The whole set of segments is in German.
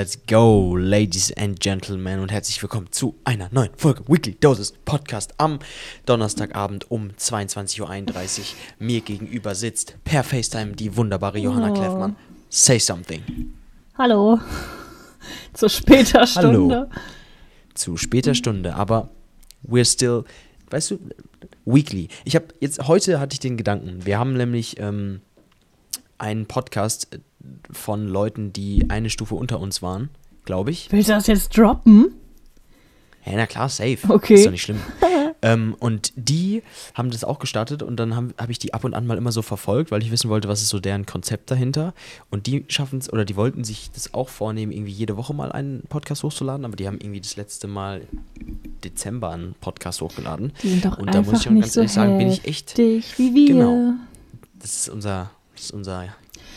Let's go, Ladies and Gentlemen, und herzlich willkommen zu einer neuen Folge Weekly Doses Podcast am Donnerstagabend um 22.31 Uhr. Mir gegenüber sitzt per FaceTime die wunderbare Johanna Oh. Kleffmann. Say something. Hallo. Zu später Stunde. Zu später Stunde, aber we're still, weißt du, weekly. Ich habe jetzt, heute hatte ich den Gedanken, wir haben nämlich ähm, einen Podcast von Leuten, die eine Stufe unter uns waren, glaube ich. Willst du das jetzt droppen? Ja, na klar, safe. Okay. Ist doch nicht schlimm. ähm, und die haben das auch gestartet und dann habe hab ich die ab und an mal immer so verfolgt, weil ich wissen wollte, was ist so deren Konzept dahinter. Und die schaffen es, oder die wollten sich das auch vornehmen, irgendwie jede Woche mal einen Podcast hochzuladen, aber die haben irgendwie das letzte Mal Dezember einen Podcast hochgeladen. Die sind doch Und da muss ich schon ganz so ehrlich sagen, bin ich echt, wie wir. Genau. das ist unser, das ist unser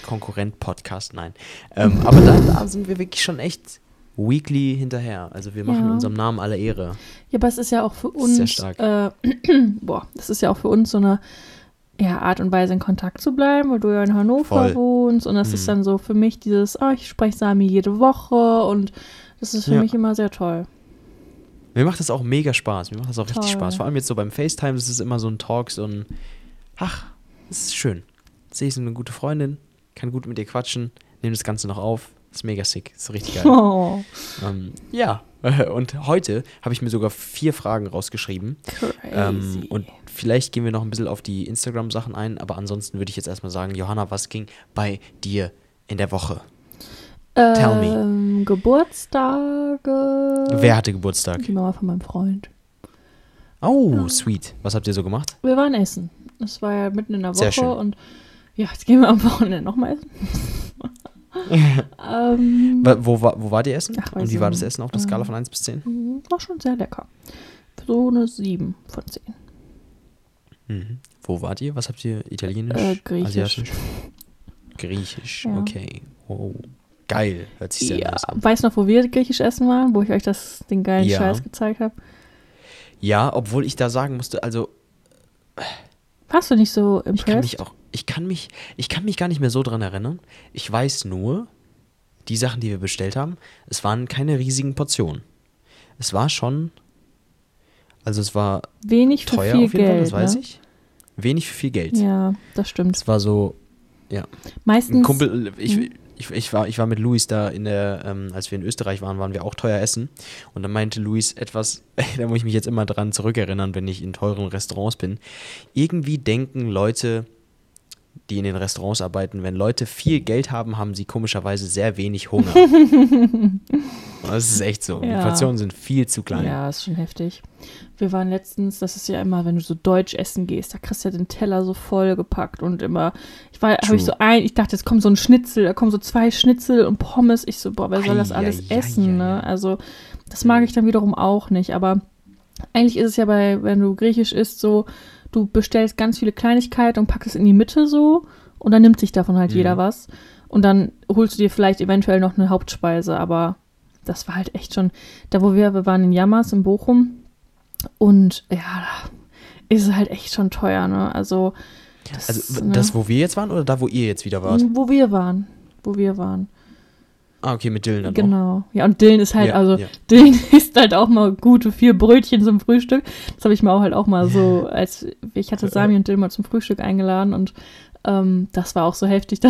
Konkurrent-Podcast, nein. Ähm, aber da, da sind wir wirklich schon echt weekly hinterher. Also wir machen Ja. unserem Namen alle Ehre. Ja, aber es ist ja auch für ist sehr uns, stark. Äh, boah, das ist ja auch für uns so eine ja, Art und Weise in Kontakt zu bleiben, weil du ja in Hannover Voll. wohnst und das Mhm. ist dann so für mich dieses, oh, ich spreche Sami jede Woche und das ist für Ja. mich immer sehr toll. Mir macht das auch mega Spaß. Mir macht das auch richtig Toll. Spaß. Vor allem jetzt so beim FaceTime, das ist immer so ein Talk, so ein, ach, das ist schön. Sehe ich so eine gute Freundin, kann gut mit ihr quatschen, nehme das Ganze noch auf. Ist mega sick. Ist richtig geil. Oh, ähm, ja, und heute habe ich mir sogar vier Fragen rausgeschrieben. crazy. Ähm, und vielleicht gehen wir noch ein bisschen auf die Instagram-Sachen ein, aber ansonsten würde ich jetzt erstmal sagen, Johanna, was ging bei dir in der Woche? tell me. ähm, Geburtstage. Wer hatte Geburtstag? Die Mama von meinem Freund. Oh, sweet. Was habt ihr so gemacht? Wir waren essen. Das war ja mitten in der Sehr Woche schön. und ja, jetzt gehen wir am Wochenende nochmal essen. ähm, Wo, war- wo wart ihr essen? Ach, Und wie war das. Essen auf der Skala Ähm, von 1 bis 10? mhm, war schon sehr lecker. So eine 7 von 10. Mhm. Wo wart ihr? Was habt ihr? Italienisch? Äh, Griechisch. Asiatisch? Griechisch, Ja. okay. Oh, geil. Hört sich sehr Ja, nice an. weißt du noch, wo wir griechisch essen waren, wo ich euch das, den geilen Ja. Scheiß gezeigt habe? Ja, obwohl ich da sagen musste, also Warst du nicht so ich kann mich impressed? auch, ich kann mich, ich kann mich gar nicht mehr so dran erinnern. Ich weiß nur, die Sachen, die wir bestellt haben, es waren keine riesigen Portionen. Es war schon, also es war Wenig für teuer viel auf jeden Fall, Geld. das weiß ne? ich. Wenig für viel Geld. Ja, das stimmt. Es war so, ja. Meistens. Ein Kumpel, ich, Mhm. ich, ich, war, ich war mit Luis da in der, ähm, als wir in Österreich waren, waren wir auch teuer essen. Und dann meinte Luis etwas, da muss ich mich jetzt immer dran zurückerinnern, wenn ich in teuren Restaurants bin. Irgendwie denken Leute, die in den Restaurants arbeiten, wenn Leute viel Geld haben, haben sie komischerweise sehr wenig Hunger. das ist echt so. Die Ja. Portionen sind viel zu klein. Ja, ist schon heftig. Wir waren letztens, das ist ja immer, wenn du so deutsch essen gehst, da kriegst du ja den Teller so voll gepackt und immer, ich war, habe ich so ein, ich dachte, jetzt kommt so ein Schnitzel, da kommen so zwei Schnitzel und Pommes. Ich so, boah, wer soll das alles ei, essen, ei, ne? ei. Also, das mag ich dann wiederum auch nicht, aber eigentlich ist es ja bei, wenn du griechisch isst, so, du bestellst ganz viele Kleinigkeiten und packst es in die Mitte so und dann nimmt sich davon halt Mhm. jeder was. Und dann holst du dir vielleicht eventuell noch eine Hauptspeise, aber das war halt echt schon, da wo wir, wir waren in Jammers in Bochum und ja, da ist es halt echt schon teuer, ne? Also, das, Also ne? das, wo wir jetzt waren oder da, wo ihr jetzt wieder wart? wo wir waren, wo wir waren. Ah, okay, mit Dylan dann auch. Genau. Ja, und Dillen ist halt, Ja, also ja. Dillen isst halt auch mal gute vier Brötchen zum Frühstück. Das habe ich mir auch halt auch mal so, als ich hatte Sami und Dillen mal zum Frühstück eingeladen und ähm, das war auch so heftig.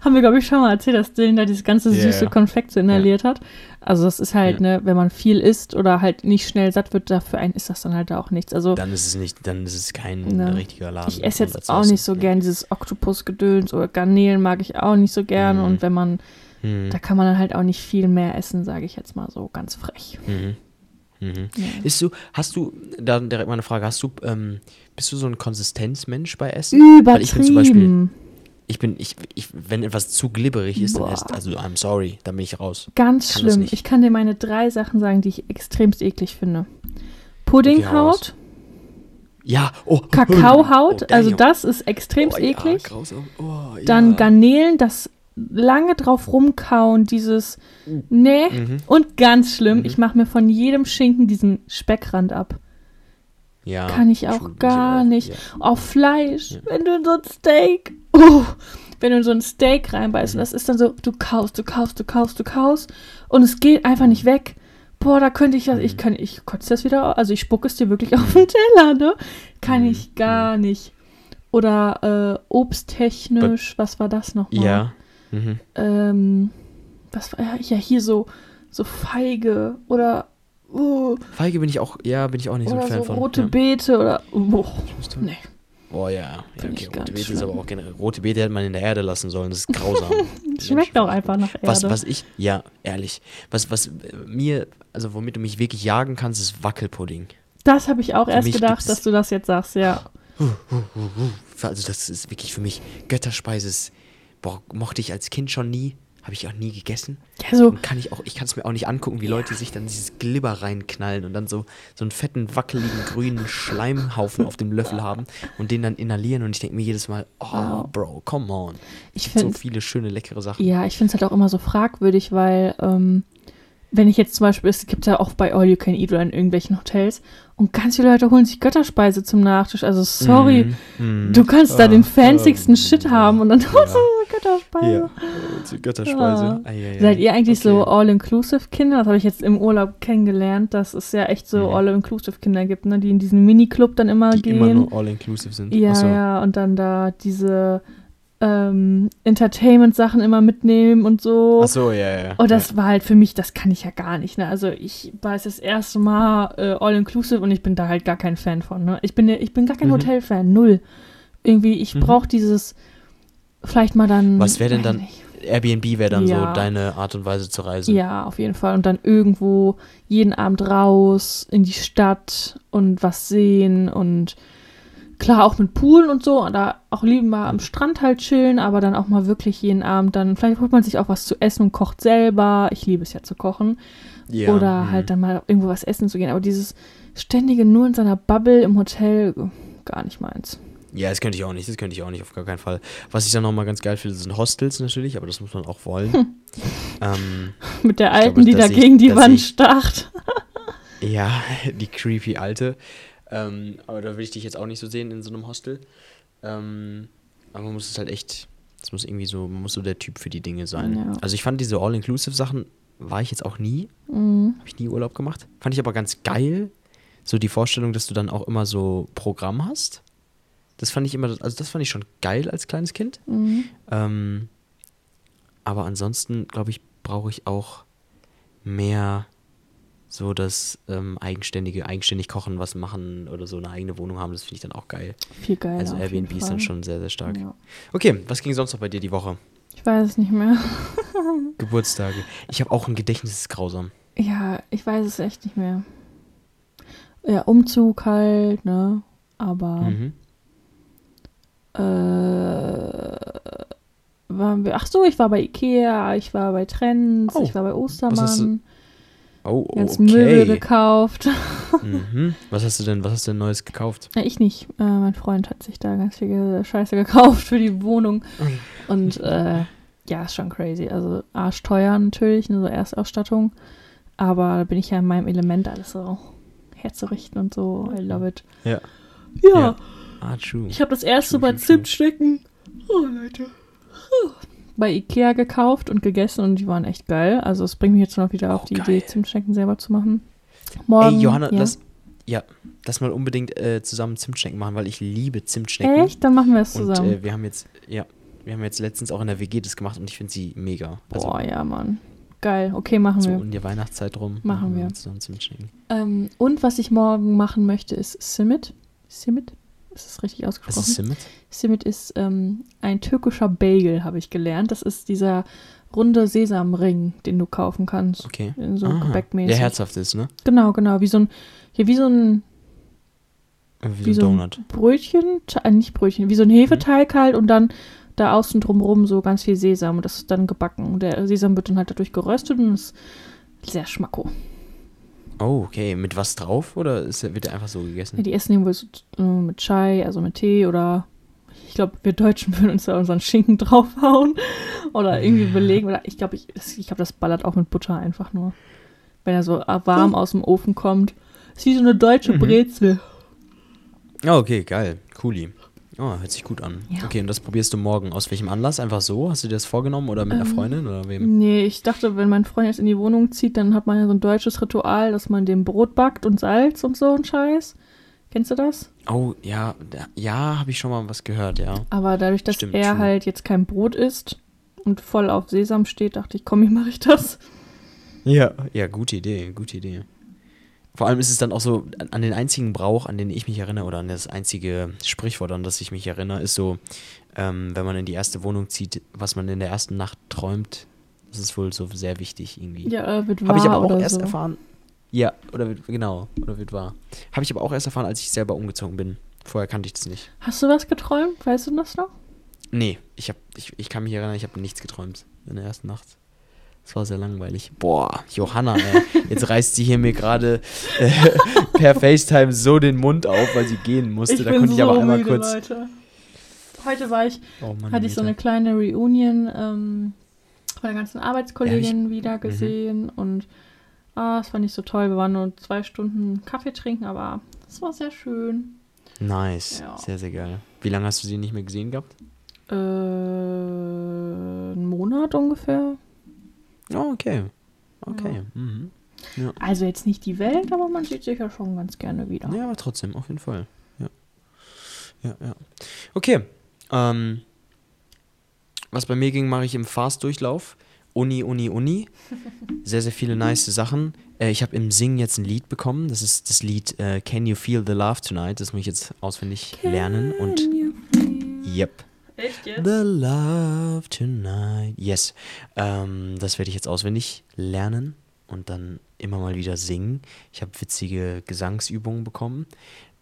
Da haben wir, glaube ich, schon mal erzählt, dass Dillen da dieses ganze süße ja. Konfekt so inhaliert hat. Also das ist halt, Ja. ne, wenn man viel isst oder halt nicht schnell satt wird, dafür einen ist das dann halt auch nichts. Also Dann ist es nicht, dann ist es kein Ne. richtiger Laden. ich esse jetzt auch nicht so gern dieses Oktopusgedöns oder Garnelen mag ich auch nicht so gern Mhm. und wenn man, Hm. da kann man dann halt auch nicht viel mehr essen, sage ich jetzt mal so ganz frech. Mhm. Mhm. Ja. Ist du, hast du, da direkt mal eine Frage, hast du, ähm, bist du so ein Konsistenzmensch bei Essen? Übertrieben. Weil ich bin zum Beispiel, ich bin, ich, ich, wenn etwas zu glibberig ist, dann Boah. ist, also I'm sorry, dann bin ich raus. Ganz kann schlimm. Ich kann dir meine drei Sachen sagen, die ich extremst eklig finde. Okay. Puddinghaut, Ja, oh. Kakaohaut, oh, also das ist extremst oh, Ja, eklig. Oh, Dann ja. Garnelen, das lange drauf rumkauen, dieses, nee. Mhm. Und ganz schlimm, Mhm. ich mache mir von jedem Schinken diesen Speckrand ab. Ja, Kann ich auch gar ich nicht. Ja. Auf Fleisch, Ja. wenn du so ein Steak, oh, wenn du in so ein Steak reinbeißt und das ist dann so, du kaust, du kaust, du kaust, du kaust und es geht einfach nicht weg. Boah, da könnte ich ja, ich kann, ich kotze das wieder, also ich spucke es dir wirklich auf den Teller, ne? Kann ich gar nicht. Oder äh, obsttechnisch, was war das nochmal? Ja. Mhm. Ähm, was war, ja, hier so, so Feige oder, uh, Feige bin ich auch, ja, bin ich auch nicht so ein Fan so von. rote ja. Beete oder, oh, nee. Oh ja, ja okay, rote Beete ist aber auch generell. Rote Beete hätte man in der Erde lassen sollen, das ist grausam. Schmeckt auch einfach nach Erde. Was, was ich, ja, ehrlich, was, was äh, mir, also womit du mich wirklich jagen kannst, ist Wackelpudding. Das habe ich auch Für erst gedacht, dass du das jetzt sagst, ja. Also das ist wirklich für mich Götterspeise. ist- Boah, mochte ich als Kind schon nie, habe ich auch nie gegessen. Ja, so, Und kann ich auch, ich kann es mir auch nicht angucken, wie Leute sich dann dieses Glibber reinknallen und dann so, so einen fetten, wackeligen, grünen Schleimhaufen auf dem Löffel haben und den dann inhalieren und ich denke mir jedes Mal, oh. Bro, come on. ich So finde viele schöne, leckere Sachen. Ja, ich finde es halt auch immer so fragwürdig, weil ähm, wenn ich jetzt zum Beispiel, es gibt ja auch bei All You Can Eat oder in irgendwelchen Hotels und ganz viele Leute holen sich Götterspeise zum Nachtisch. Also sorry, Mm, mm. du kannst da Ah, den fancysten ähm, Shit haben und dann holst du ja. Götterspeise. Ja, die Götterspeise. Ja. Ei, ei. Seid ihr eigentlich so Okay. All-Inclusive-Kinder? Das habe ich jetzt im Urlaub kennengelernt, dass es ja echt so Mhm. All-Inclusive-Kinder gibt, ne? die in diesen Mini-Club dann immer die gehen. immer nur all-inclusive sind. Ja, Achso. ja, und dann da diese ähm, Entertainment-Sachen immer mitnehmen und so. Achso, ja, ja. Und das war halt für mich, das kann ich ja gar nicht. Ne? Also ich war jetzt das erste Mal äh, all-inclusive und ich bin da halt gar kein Fan von. Ne? Ich, bin, ich bin gar kein Mhm. Hotel-Fan, null. Irgendwie, ich Mhm. brauche dieses, vielleicht mal dann. Was wäre denn dann nicht. Airbnb wäre dann Ja. so deine Art und Weise zu reisen. Ja, auf jeden Fall. Und dann irgendwo jeden Abend raus in die Stadt und was sehen und klar auch mit Pool und so. Und da auch lieber mal am Strand halt chillen, aber dann auch mal wirklich jeden Abend dann, vielleicht holt man sich auch was zu essen und kocht selber. Ich liebe es ja zu kochen. Ja, Oder mhm. halt dann mal irgendwo was essen zu gehen. Aber dieses ständige nur in seiner Bubble im Hotel, gar nicht meins. Ja, das könnte ich auch nicht, das könnte ich auch nicht, auf gar keinen Fall. Was ich dann nochmal ganz geil finde, sind Hostels natürlich, aber das muss man auch wollen. ähm, Mit der Alten, glaube, die da ich- gegen die Wand ich- starrt. ja, die creepy Alte. Ähm, aber da will ich dich jetzt auch nicht so sehen in so einem Hostel. Ähm, aber man muss es halt echt, es muss irgendwie so, man muss so der Typ für die Dinge sein. Ja. Also ich fand diese All-Inclusive-Sachen, war ich jetzt auch nie, Mhm. habe ich nie Urlaub gemacht. Fand ich aber ganz geil, so die Vorstellung, dass du dann auch immer so Programm hast. Das fand ich immer, also das fand ich schon geil als kleines Kind. Mhm. Ähm, aber ansonsten, glaube ich, brauche ich auch mehr so das ähm, eigenständige, eigenständig kochen, was machen oder so eine eigene Wohnung haben. Das finde ich dann auch geil. Viel geiler. also Airbnb ist dann schon sehr, sehr stark. Ja. Okay, was ging sonst noch bei dir die Woche? Ich weiß es nicht mehr. Geburtstage. Ich habe auch ein Gedächtnis, das ist grausam. Ja, ich weiß es echt nicht mehr. Ja, Umzug halt, ne? Aber Mhm. äh, waren wir. Ach so, ich war bei Ikea, ich war bei Trends, Oh, ich war bei Ostermann. Oh, oh Ganz Möbel okay. gekauft. mhm. Was hast du denn, was hast du denn Neues gekauft? Ja, ich nicht. Äh, mein Freund hat sich da ganz viel Scheiße gekauft für die Wohnung. Und äh, ja, ist schon crazy. Also arschteuer natürlich, ne, so Erstausstattung. Aber da bin ich ja in meinem Element, alles so herzurichten und so. I love it. Ja. Ja, Ja. Ah, true. ich habe das erste True, true. Zimtschnecken oh, Leute. Bei Ikea gekauft und gegessen und die waren echt geil. Also es bringt mich jetzt noch wieder auf Oh, die geil. Idee, Zimtschnecken selber zu machen. Morgen, Ey, Johanna, ja. lass, ja, lass mal unbedingt äh, zusammen Zimtschnecken machen, weil ich liebe Zimtschnecken. Echt? Dann machen wir es Und zusammen. äh, wir haben jetzt, ja, wir haben jetzt letztens auch in der WG das gemacht und ich finde sie mega. Also Boah, ja, Mann. Geil. Okay, machen so wir. in der Weihnachtszeit rum. Machen wir. uns Zusammen Zimtschnecken. Ähm, und was ich morgen machen möchte, ist Simit. Simit? Ist das richtig Was ausgesprochen? ist Simmet? Simit ist ähm, ein türkischer Bagel, habe ich gelernt. Das ist dieser runde Sesamring, den du kaufen kannst. Okay. In so Aha. gebäckmäßig. Der herzhaft ist, ne? Genau, genau. Wie so ein, ja, wie so ein, Wie, wie so ein Donut. Brötchen, äh, nicht Brötchen, wie so ein Hefeteig halt und dann da außen drumrum so ganz viel Sesam und das ist dann gebacken. Und der Sesam wird dann halt dadurch geröstet und ist sehr schmacko. Oh, okay. Mit was drauf oder ist, wird der einfach so Ja, gegessen? die essen den wohl so, äh, mit Chai, also mit Tee oder ich glaube, wir Deutschen würden uns da unseren Schinken draufhauen oder irgendwie belegen. Oder ich glaube, ich, ich glaube, das ballert auch mit Butter einfach nur. Wenn er so warm aus dem Ofen kommt. Ist wie so eine deutsche Mhm. Brezel. Oh, okay, geil. Cooli. Oh, hört sich gut an. Ja. Okay, und das probierst du morgen. Aus welchem Anlass? Einfach so? Hast du dir das vorgenommen oder mit einer Ähm, Freundin oder wem? Nee, ich dachte, wenn mein Freund jetzt in die Wohnung zieht, dann hat man ja so ein deutsches Ritual, dass man dem Brot backt und Salz und so ein Scheiß. Kennst du das? Oh, ja, ja, habe ich schon mal was gehört, ja. Aber dadurch, dass Stimmt, er true. halt jetzt kein Brot isst und voll auf Sesam steht, dachte ich, komm, wie mache ich das? Ja. Ja, gute Idee, gute Idee. Vor allem ist es dann auch so, an, den einzigen Brauch, an den ich mich erinnere, oder an das einzige Sprichwort, an das ich mich erinnere, ist so, ähm, wenn man in die erste Wohnung zieht, was man in der ersten Nacht träumt, das ist wohl so sehr wichtig irgendwie. Ja, äh, wird wahr Habe ich aber auch erst so. erfahren. Ja, oder wird, genau, oder wird wahr. Habe ich aber auch erst erfahren, als ich selber umgezogen bin. Vorher kannte ich das nicht. Hast du was geträumt? Weißt du das noch? Nee, ich, hab, ich, ich kann mich erinnern, ich habe nichts geträumt in der ersten Nacht. Das war sehr langweilig. Boah, Johanna, ey, jetzt reißt sie hier mir gerade äh, per FaceTime so den Mund auf, weil sie gehen musste. da konnte ich aber einmal kurz. Leute. Heute war ich, Oh Mann, hatte ich so eine kleine Reunion ähm, von der ganzen Arbeitskollegin wieder Mhm. gesehen und ah, das fand ich so toll. Wir waren nur zwei Stunden Kaffee trinken, aber es war sehr schön. Nice, Ja. sehr, sehr geil. Wie lange hast du sie nicht mehr gesehen gehabt? Äh, einen Monat ungefähr. Oh, okay. Okay. Mhm. Also jetzt nicht die Welt, aber man sieht sich ja schon ganz gerne wieder. Ja, aber trotzdem, auf jeden Fall. Ja. Ja, ja. Okay. Ähm, was bei mir ging, mache ich im Fast-Durchlauf. Uni, Uni, Uni. Sehr, sehr viele nice Sachen. Äh, ich habe im Singen jetzt ein Lied bekommen. Das ist das Lied äh, Can You Feel the Love Tonight. Das muss ich jetzt auswendig lernen. Und Can you feel- yep. Echt jetzt? The Love Tonight. Yes. Ähm, das werde ich jetzt auswendig lernen und dann immer mal wieder singen. Ich habe witzige Gesangsübungen bekommen.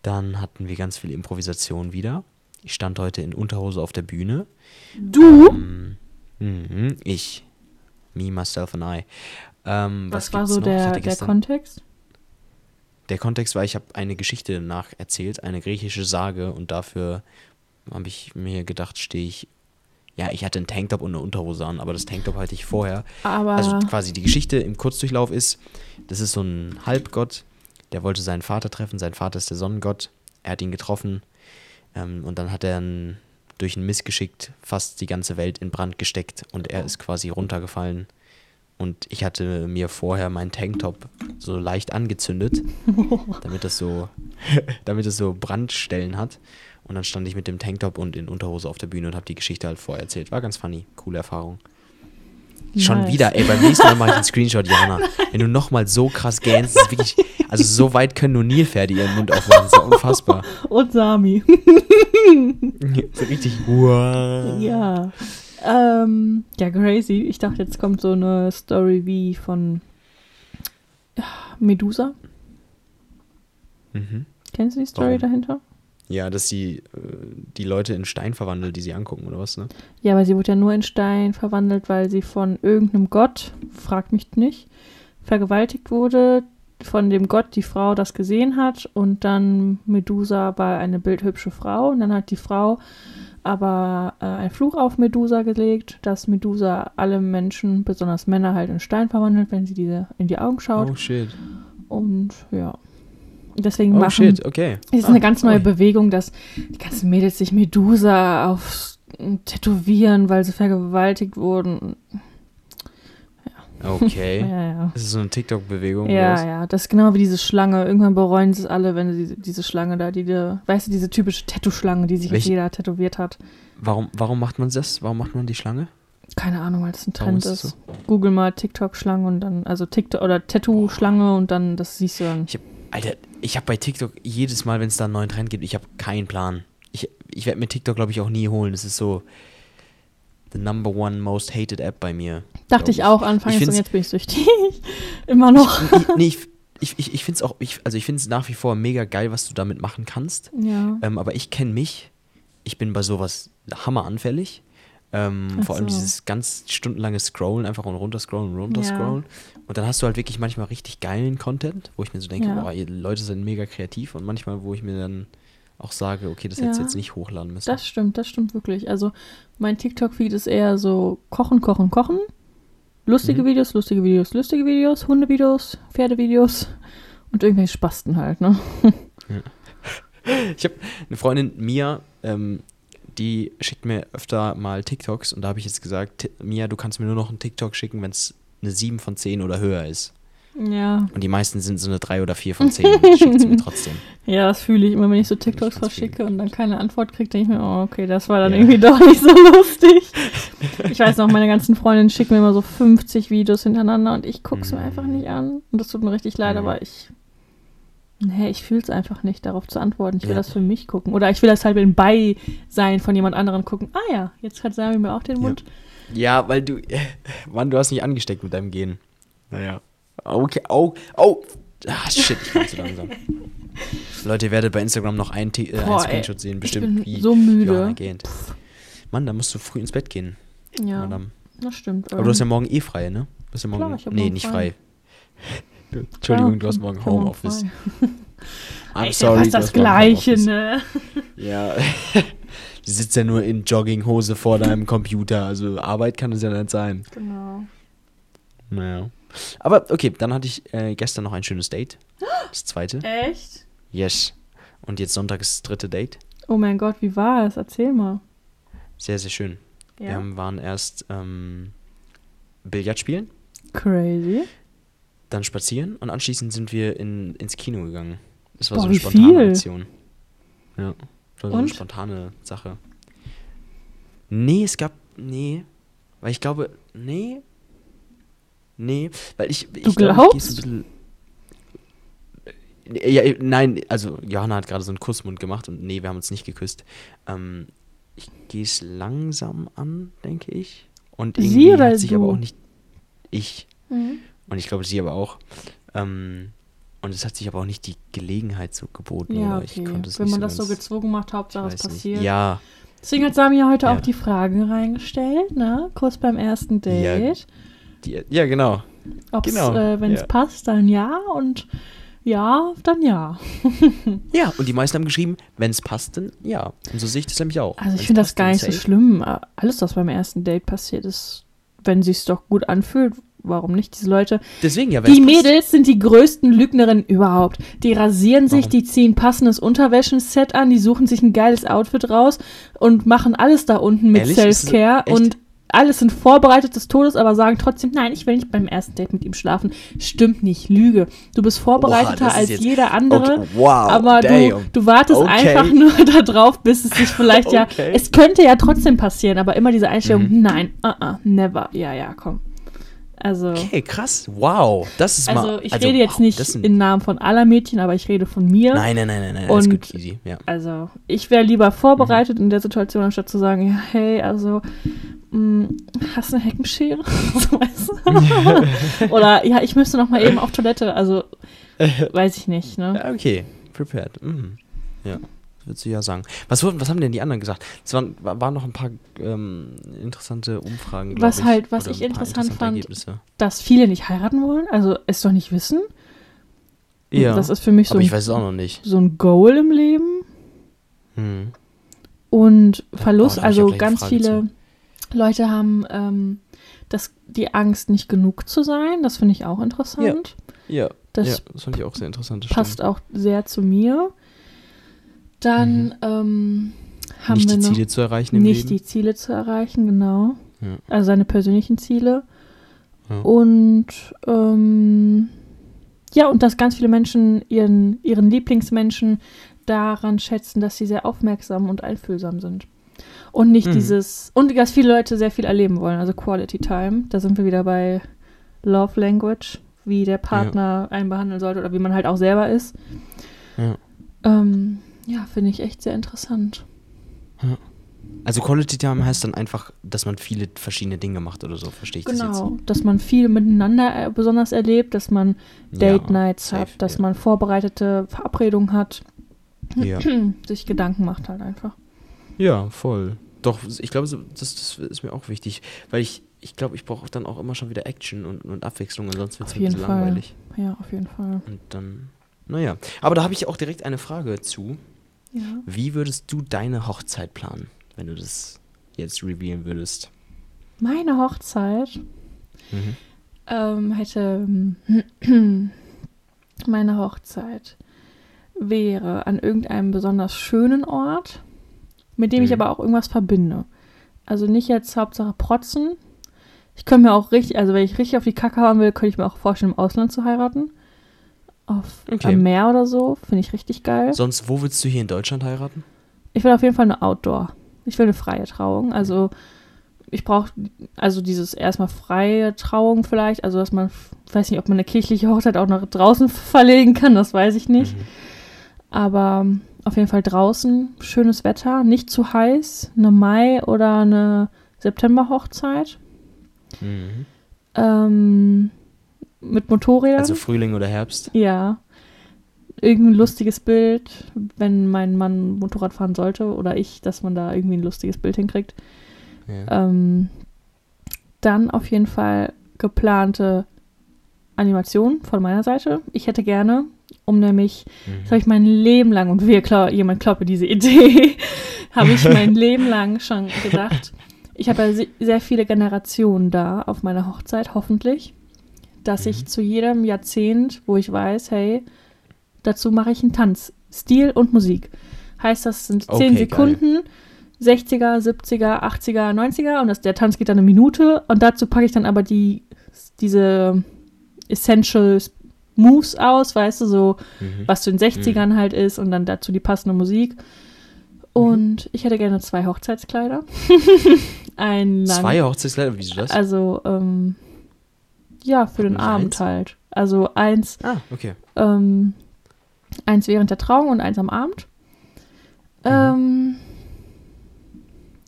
Dann hatten wir ganz viel Improvisation wieder. Ich stand heute in Unterhose auf der Bühne. Du? Ähm, mhm, ich. Me, myself and I. Ähm, Was, was war so noch? Der, der Kontext? der Kontext war, ich habe eine Geschichte nacherzählt, eine griechische Sage und dafür habe ich mir gedacht, stehe ich. Ja, ich hatte einen Tanktop und eine Unterhose an, aber das Tanktop hatte ich vorher. Aber Also quasi die Geschichte im Kurzdurchlauf ist, das ist so ein Halbgott, der wollte seinen Vater treffen. Sein Vater ist der Sonnengott. Er hat ihn getroffen ähm, und dann hat er ein, durch ein Missgeschick fast die ganze Welt in Brand gesteckt und er ist quasi runtergefallen. Und ich hatte mir vorher meinen Tanktop so leicht angezündet, damit das so, damit es so Brandstellen hat. Und dann stand ich mit dem Tanktop und in Unterhose auf der Bühne und habe die Geschichte halt vorher erzählt. War ganz funny, coole Erfahrung. Schon Nice. wieder, ey, beim nächsten Mal mache ich einen Screenshot, Jana. Wenn du nochmal so krass gähnst, ist wirklich, also so weit können nur Nilpferde ihren Mund aufmachen, das ist ja unfassbar. Und Sami. so richtig, wow. ja. Ähm, ja, crazy. Ich dachte, jetzt kommt so eine Story wie von ja, Medusa. Mhm. Kennst du die Story Warum? dahinter? Ja, dass sie äh, die Leute in Stein verwandelt, die sie angucken, oder was, ne? Ja, aber sie wurde ja nur in Stein verwandelt, weil sie von irgendeinem Gott, frag mich nicht, vergewaltigt wurde, von dem Gott die Frau das gesehen hat und dann Medusa war eine bildhübsche Frau und dann hat die Frau aber äh, einen Fluch auf Medusa gelegt, dass Medusa alle Menschen, besonders Männer, halt in Stein verwandelt, wenn sie diese in die Augen schaut. Oh shit. Und ja. Deswegen Oh machen shit, okay. es ist Ah, eine ganz neue ui. Bewegung, dass die ganzen Mädels sich Medusa auf tätowieren, weil sie vergewaltigt wurden. Okay. Ja, ja. Das ist so eine TikTok-Bewegung. Ja, was? ja, das ist genau wie diese Schlange. Irgendwann bereuen sie es alle, wenn sie diese, Schlange da, die, die, weißt du, diese typische Tattoo-Schlange, die sich Welche- jeder tätowiert hat. Warum, warum macht man das? Warum macht man die Schlange? Keine Ahnung, weil das ein Trend ist ist. das Google mal TikTok-Schlange und dann, also TikTok oder Tattoo-Schlange und dann, das siehst du dann. Alter, ich habe bei TikTok jedes Mal, wenn es da einen neuen Trend gibt, ich habe keinen Plan. Ich, ich werde mir TikTok, glaube ich, auch nie holen. Das ist so the number one most hated App bei mir. Dachte ich ich. auch anfangs Ich und jetzt bin ich süchtig. Immer noch. Ich, nee, ich, ich, ich, ich finde es auch, ich, also ich finde es nach wie vor mega geil, was du damit machen kannst. Ja. Ähm, aber ich kenne mich. Ich bin bei sowas hammeranfällig. Ähm, vor allem so. dieses ganz stundenlange Scrollen, einfach und runter scrollen und runter Ja. Und dann hast du halt wirklich manchmal richtig geilen Content, wo ich mir so denke, Ja. boah, ihr Leute sind mega kreativ und manchmal, wo ich mir dann auch sage, okay, das hättest du Ja. jetzt nicht hochladen müssen. Das stimmt, das stimmt wirklich. Also mein TikTok-Feed ist eher so Kochen, Kochen, Kochen. Lustige Mhm. Videos, lustige Videos, lustige Videos, Hundevideos, Pferdevideos und irgendwelche Spasten halt, ne? Ich habe eine Freundin, Mia, ähm, die schickt mir öfter mal TikToks und da habe ich jetzt gesagt, "Ti- Mia, du kannst mir nur noch einen TikTok schicken, wenn es eine 7 von 10 oder höher ist. Ja. Und die meisten sind so eine 3 oder 4 von 10. schickt sie mir trotzdem. Ja, das fühle ich immer, wenn ich so TikToks viel. verschicke und dann keine Antwort kriege, denke ich mir, oh, okay, das war dann Ja. irgendwie doch nicht so lustig. Ich weiß noch, meine ganzen Freundinnen schicken mir immer so 50 Videos hintereinander und ich gucke es mir Mhm. einfach nicht an. Und das tut mir richtig leid, Mhm. aber ich. Nee, ich fühle es einfach nicht, darauf zu antworten. Ich will Ja. das für mich gucken. Oder ich will das halt im Beisein von jemand anderem gucken. Ah ja, jetzt hat Sami mir auch den. Mund. Ja, weil du, Mann, du hast mich angesteckt mit deinem Gehen. Naja. Okay, oh, oh. Ah, shit, ich bin zu langsam. Leute, ihr werdet bei Instagram noch einen, T- äh, einen Boah, ey, Screenshot sehen, ich bestimmt bin wie so müde. Johanna gähnt. Mann, da musst du früh ins Bett gehen, Ja, Madame. das stimmt. Aber du hast ja ähm, morgen eh frei, ne? Du hast ja morgen, Klar, ich hab nee, morgen nicht frei. frei. Entschuldigung, du hast morgen ich Homeoffice. I'm Ist sorry, ja das hast morgen Gleiche, ne? Ja. Sitzt ja nur in Jogginghose vor deinem Computer, also Arbeit kann es ja nicht sein. Genau. Naja. Aber okay, dann hatte ich äh, gestern noch ein schönes Date. Das zweite. Echt? Yes. Und jetzt Sonntag ist das dritte Date. Oh mein Gott, wie war es? Erzähl mal. Sehr, sehr schön. Wir haben, waren erst ähm, Billard spielen, Crazy. dann spazieren und anschließend sind wir in, ins Kino gegangen. Das war Boah, so eine spontane viel? Aktion. Ja. Das war so eine spontane Sache. Nee, es gab. Nee. Weil ich glaube. Nee. Nee. Weil ich. ich Du ich so glaubst? ein bisschen- Ja, nein, also Johanna hat gerade so einen Kussmund gemacht und nee, wir haben uns nicht geküsst. Ähm, ich gehe es langsam an, denke ich. Und Sie irgendwie oder hat sich aber du? auch nicht. Ich. Und ich glaube, sie aber auch. Ähm, und es hat sich aber auch nicht die Gelegenheit so geboten. Ja, okay. konnte es Wenn man so das so ganz- gezwungen macht, Hauptsache es weiß nicht. passiert. Ja, Deswegen hat Sami ja heute Ja. auch die Fragen reingestellt, ne? Kurz beim ersten Date. die, ja, genau. Ob es, genau, äh, wenn es ja. passt, dann ja und ja, dann ja. Ja, und die meisten haben geschrieben, wenn es passt, dann ja. Und so sehe ich das nämlich auch. Also ich finde das gar nicht so schlimm. Alles, was beim ersten Date passiert ist, wenn sich's doch gut anfühlt, warum nicht? Diese Leute, Deswegen ja, die. Mädels sind die größten Lügnerinnen überhaupt. Die rasieren sich, Warum? die ziehen passendes Unterwäschenset an, die suchen sich ein geiles Outfit raus und machen alles da unten mit Self-Care und alles sind vorbereitet des Todes, aber sagen trotzdem, nein, ich will nicht beim ersten Date mit ihm schlafen. Stimmt nicht, Lüge. Du bist vorbereiteter ist als jeder andere. Okay, wow, Aber du, damn. du wartest Okay. einfach nur darauf, bis es sich vielleicht ja. Okay. Es könnte ja trotzdem passieren, aber immer diese Einstellung, Mhm. nein, uh -uh, never. Ja, ja, komm. Also. Okay, krass. Wow. Das ist mal. Also ich rede jetzt wow, nicht im Namen von aller Mädchen, aber ich rede von mir. Nein, nein, nein, nein, nein. Alles Und- gut, easy. Ja. Also ich wäre lieber vorbereitet Mhm. in der Situation, anstatt zu sagen, ja, hey, also mh, hast du eine Heckenschere? Oder ja, ich müsste noch mal eben auf Toilette. Also weiß ich nicht, ne? ja, okay. Prepared. Mhm. Ja. Würdest du ja sagen. Was, was haben denn die anderen gesagt? Es waren, wa- waren noch ein paar ähm, interessante Umfragen. Was ich, halt- was ich interessant fand, Ergebnisse. Dass viele nicht heiraten wollen, also es doch nicht wissen. Ja. Das ist für mich so, aber ich ein, weiß es auch noch nicht. so ein Goal im Leben. Hm. Und Verlust, auch also ganz viele Leute haben ähm, das, die Angst, nicht genug zu sein. Das finde ich auch interessant. Ja. Das ja, das fand ich auch sehr interessant. passt stimmt. auch sehr zu mir. Dann ähm, haben nicht wir die noch Ziele zu erreichen im nicht Leben. die Ziele zu erreichen, genau. Ja. Also seine persönlichen Ziele. Ja. Und ähm, ja, und dass ganz viele Menschen ihren, ihren Lieblingsmenschen daran schätzen, dass sie sehr aufmerksam und einfühlsam sind. Und nicht Mhm. dieses, und dass viele Leute sehr viel erleben wollen, also Quality Time. Da sind wir wieder bei Love Language, wie der Partner einen behandeln sollte oder wie man halt auch selber ist. Ja. Ähm, ja, finde ich echt sehr interessant. Also Quality Time heißt dann einfach, dass man viele verschiedene Dinge macht oder so, verstehe ich das jetzt? Genau, dass man viel miteinander äh, besonders erlebt, dass man Date Ja, Nights safe, hat, dass ja. man vorbereitete Verabredungen hat, Ja. sich Gedanken macht halt einfach. ja, voll. Doch, ich glaube, das, das ist mir auch wichtig, weil ich, ich glaube, ich brauche dann auch immer schon wieder Action und, und Abwechslung, und sonst wird es ein jeden bisschen Fall. langweilig. Ja, auf jeden Fall. Und dann, naja. Aber da habe ich auch direkt eine Frage zu. Ja. Wie würdest du deine Hochzeit planen, wenn du das jetzt revealen würdest? Meine Hochzeit Mhm. ähm, hätte meine Hochzeit wäre an irgendeinem besonders schönen Ort mit dem ich Mhm. aber auch irgendwas verbinde. Also nicht jetzt Hauptsache protzen. Ich könnte mir auch richtig, also wenn ich richtig auf die Kacke haben will, könnte ich mir auch vorstellen, im Ausland zu heiraten. Auf Okay. am Meer oder so, finde ich richtig geil. Sonst, wo willst du hier in Deutschland heiraten? Ich will auf jeden Fall eine Outdoor. Ich will eine freie Trauung. Also ich brauche also dieses erstmal freie Trauung vielleicht. Also dass man, ich weiß nicht, ob man eine kirchliche Hochzeit auch nach draußen verlegen kann, das weiß ich nicht. Mhm. Aber auf jeden Fall draußen, schönes Wetter, nicht zu heiß, eine Mai- oder eine September-Hochzeit. Mhm. Ähm, mit Motorrädern. Also Frühling oder Herbst? Ja. Irgendein lustiges Bild, wenn mein Mann Motorrad fahren sollte oder ich, dass man da irgendwie ein lustiges Bild hinkriegt. Ja. Ähm, dann auf jeden Fall geplante Animation von meiner Seite. Ich hätte gerne, um nämlich, das Mhm. habe ich mein Leben lang, und wir klau jemand glaubt mir diese Idee, habe ich mein Leben lang schon gedacht. Ich habe ja se- sehr viele Generationen da auf meiner Hochzeit, hoffentlich, dass ich Mhm. zu jedem Jahrzehnt, wo ich weiß, hey, dazu mache ich einen Tanz, Stil und Musik. Heißt, das sind 10 Okay, geil. Sekunden, 60er, 70er, 80er, 90er und das, der Tanz geht dann eine Minute und dazu packe ich dann aber die, diese Essential Moves aus, weißt du, so Mhm. was zu den 60ern halt ist und dann dazu die passende Musik. Und ich hätte gerne zwei Hochzeitskleider. Ein lang, Zwei Hochzeitskleider, wieso das? also ähm, ja, für den Nicht Abend eins? halt. Also eins, ah, okay. ähm, eins während der Trauung und eins am Abend. Ähm,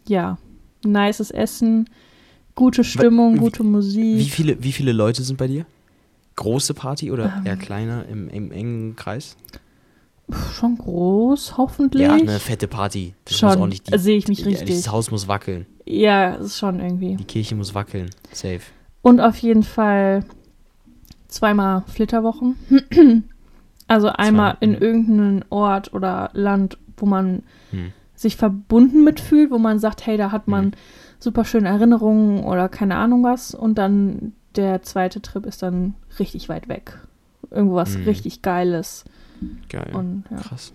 ja, nices Essen, gute Stimmung, wie- gute Wie Musik. viele, wie viele Leute sind bei dir? Große Party oder Ähm. eher kleiner im, im engen Kreis? Schon groß, hoffentlich. Ja, eine fette Party. Das Schon, muss ordentlich die, sehe ich mich ja, richtig. Das Haus muss wackeln. Ja, ist schon irgendwie. Die Kirche muss wackeln. Safe. Und auf jeden Fall zweimal Flitterwochen. also einmal in irgendeinen Ort oder Land, wo man Hm. sich verbunden mitfühlt, wo man sagt, hey, da hat man Mhm. super schöne Erinnerungen oder keine Ahnung was. Und dann der zweite Trip ist dann richtig weit weg. Irgendwas Mhm. richtig Geiles. Geil. Und, ja. Krass.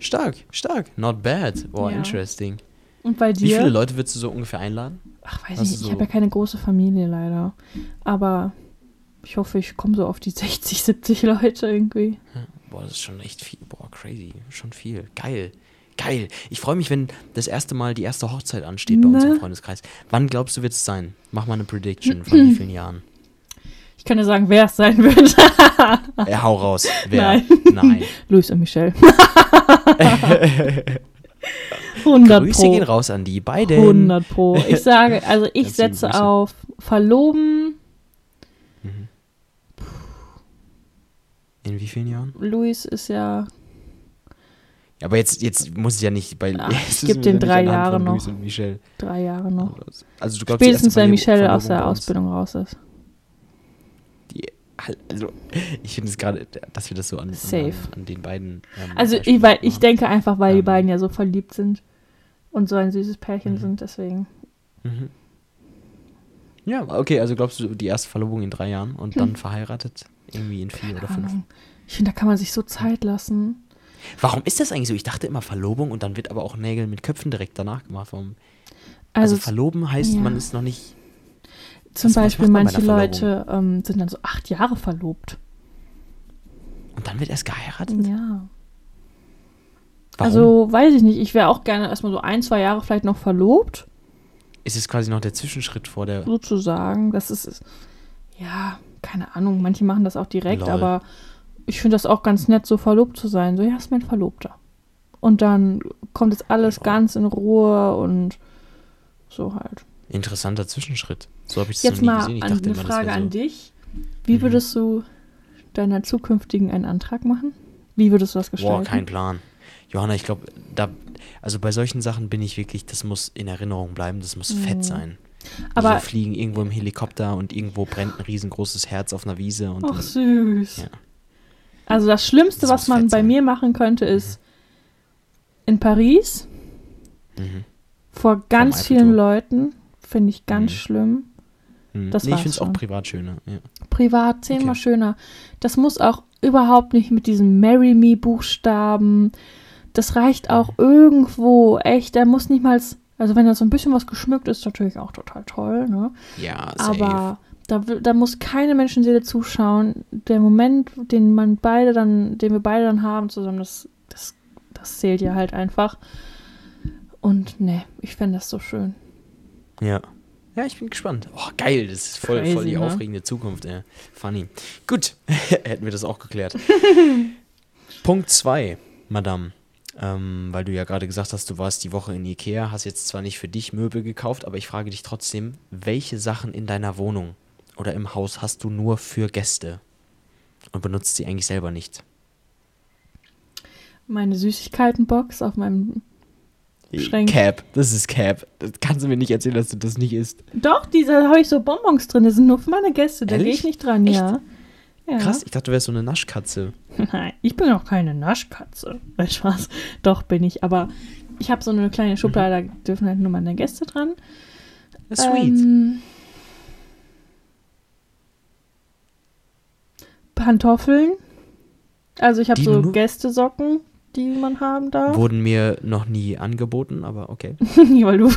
Stark, stark. Not bad. Boah, Ja. interesting. und bei Wie viele dir? Leute würdest du so ungefähr einladen? Ach, weiß ich nicht. Ich so- habe ja keine große Familie leider. Aber ich hoffe, ich komme so auf die 60, 70 Leute irgendwie. Boah, das ist schon echt viel. Boah, crazy. Schon viel. Geil. Geil. Ich freue mich, wenn das erste Mal die erste Hochzeit ansteht bei uns Ne? im Freundeskreis. Wann glaubst du, wird es sein? Mach mal eine Prediction von wie vielen Jahren. Ich kann dir sagen, wer es sein wird. Äh, hau raus. Wer? Nein. Nein. Luis und Michelle. 100 Grüße Pro. gehen raus an die beiden. 100 Pro. Ich sage, also ich setze Grüße. auf Verloben. Mhm. In wie vielen Jahren? Luis ist ja, aber jetzt, jetzt muss ich ja nicht bei. Ach, ich müssen wir den drei Jahre noch. Drei Jahre noch. Also du glaubst, Spätestens, wenn Michelle aus der Ausbildung raus ist. Die, also, ich finde es gerade, dass wir das so an, an, Safe. an den beiden. ähm, Also ich, weil, ich denke einfach, weil die Ähm. beiden ja so verliebt sind und so ein süßes Pärchen Mhm. sind, deswegen. Mhm. Ja, okay, also glaubst du die erste Verlobung in drei Jahren und dann verheiratet irgendwie in vier oder Keine fünf? Ahnung. Ich finde, da kann man sich so Zeit lassen. Warum ist das eigentlich so? Ich dachte immer Verlobung und dann wird aber auch Nägel mit Köpfen direkt danach gemacht. Warum? Also, Also, verloben heißt, ja. man ist noch nicht. Zum was Beispiel man manche Leute ähm, sind dann so acht Jahre verlobt. Und dann wird erst geheiratet? Ja. Warum? Also, weiß ich nicht. Ich wäre auch gerne erstmal so ein, zwei Jahre vielleicht noch verlobt, ist es quasi noch der Zwischenschritt vor der. sozusagen. Das ist, ist ja, keine Ahnung. Manche machen das auch direkt, Lol. aber ich finde das auch ganz nett, so verlobt zu sein. So, ja, ist mein Verlobter. Und dann kommt es alles Lol. ganz in Ruhe und so halt. Interessanter Zwischenschritt. So habe ich das Jetzt mal gesehen. Ich an, dachte eine Frage so. an dich. Wie Mhm. würdest du deiner zukünftigen einen Antrag machen? Wie würdest du das gestalten? Boah, kein Plan. Johanna, ich glaube, da, also bei solchen Sachen bin ich wirklich, das muss in Erinnerung bleiben, das muss Mhm. fett sein. Aber- also fliegen irgendwo im Helikopter und irgendwo brennt ein riesengroßes Herz auf einer Wiese und Ach, süß. Ja. Also das Schlimmste, Das was man bei sein. mir machen könnte, ist in Paris mhm. vor ganz vielen Leuten. Finde ich ganz Mhm. schlimm. Mhm. Das nee, ich finde es auch privat schöner. Ja. Privat zehnmal Okay. schöner. Das muss auch überhaupt nicht mit diesem Marry Me Buchstaben. das reicht auch irgendwo. Echt, da muss nicht mal, also wenn da so ein bisschen was geschmückt ist, natürlich auch total toll, ne? Ja, safe. Aber da, da muss keine Menschenseele zuschauen. Der Moment, den man beide dann, den wir beide dann haben zusammen, das, das, das zählt ja halt einfach. Und ne, ich fände das so schön. Ja. Ja, ich bin gespannt. Oh, geil, das ist voll, voll Crazy, die ne? aufregende Zukunft. Ja. Funny. Gut, hätten wir das auch geklärt. Punkt 2, Madame. Ähm, weil du ja gerade gesagt hast, du warst die Woche in Ikea, hast jetzt zwar nicht für dich Möbel gekauft, aber ich frage dich trotzdem, welche Sachen in deiner Wohnung oder im Haus hast du nur für Gäste und benutzt sie eigentlich selber nicht? Meine Süßigkeitenbox auf meinem. Schränk. Cap, das ist Cap. Das kannst du mir nicht erzählen, dass du das nicht isst. Doch, diese habe ich so Bonbons drin, die sind nur für meine Gäste, da gehe ich nicht dran, Echt? ja. ja. Krass, ich dachte, du wärst so eine Naschkatze. Nein, ich bin auch keine Naschkatze. Nein, Spaß. Doch, bin ich. Aber ich habe so eine kleine Schublade, da dürfen halt nur meine Gäste dran. Sweet. Ähm, Pantoffeln. Also ich habe so Gästesocken, die man haben darf. Wurden mir noch nie angeboten, aber okay. weil du,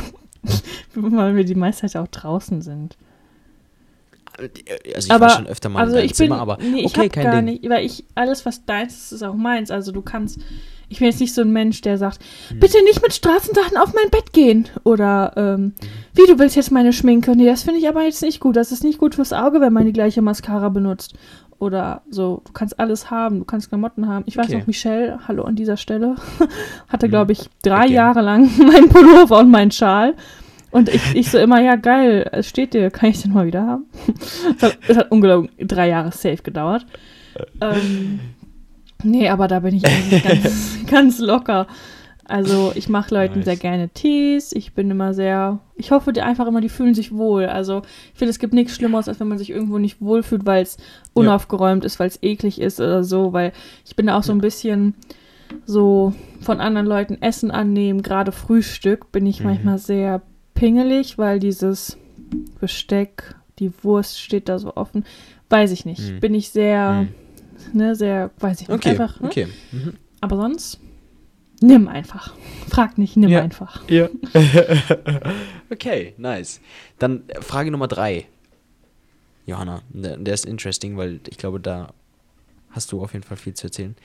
weil wir die meiste Zeit auch draußen sind. Also ich Aber- war schon öfter mal also in deinem ich bin, Zimmer, aber nee, ich okay, hab kein gar Ding. nicht, weil ich alles, was deins ist, ist auch meins. Also du kannst, ich bin jetzt nicht so ein Mensch, der sagt, Hm. bitte nicht mit Straßensachen auf mein Bett gehen oder ähm, Mhm. wie du willst jetzt meine Schminke. Nee, das finde ich aber jetzt nicht gut. Das ist nicht gut fürs Auge, wenn man die gleiche Mascara benutzt. Oder so, du kannst alles haben, du kannst Klamotten haben. Ich weiß Okay. noch, Michelle, hallo an dieser Stelle, hatte, Mhm. glaube ich, drei Again. Jahre lang meinen Pullover und meinen Schal. Und ich, ich so immer, ja geil, es steht dir, kann ich den mal wieder haben? es, hat, es hat ungelogen drei Jahre safe gedauert. Ähm, nee, aber da bin ich eigentlich ganz, ganz locker. Also ich mache Leuten Nice. sehr gerne Tees. Ich bin immer sehr, ich hoffe die einfach immer, die fühlen sich wohl. Also ich finde, es gibt nichts Schlimmeres, als wenn man sich irgendwo nicht wohlfühlt, weil es unaufgeräumt ist, weil es eklig ist oder so. Weil ich bin da auch so ein bisschen so von anderen Leuten Essen annehmen, gerade Frühstück, bin ich Mhm. manchmal sehr pingelig, weil dieses Besteck, die Wurst steht da so offen. Weiß ich nicht. Mhm. Bin ich sehr, Mhm. ne, sehr, weiß ich nicht. Okay, Einfach, ne? okay. Mhm. Aber sonst, nimm einfach. Frag nicht, nimm Ja. einfach. Ja. okay, nice. Dann äh, Frage Nummer drei. Johanna, der, der ist interesting, weil ich glaube, da hast du auf jeden Fall viel zu erzählen.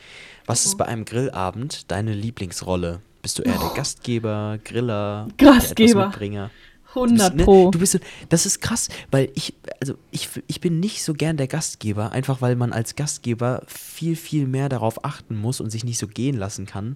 Was ist bei einem Grillabend deine Lieblingsrolle? Bist du eher der Gastgeber, Griller, der Gastgeber. Mitbringer? Du bist, 100 ne, Pro. Du bist so, das ist krass, weil ich, also ich, ich bin nicht so gern der Gastgeber, einfach weil man als Gastgeber viel, viel mehr darauf achten muss und sich nicht so gehen lassen kann,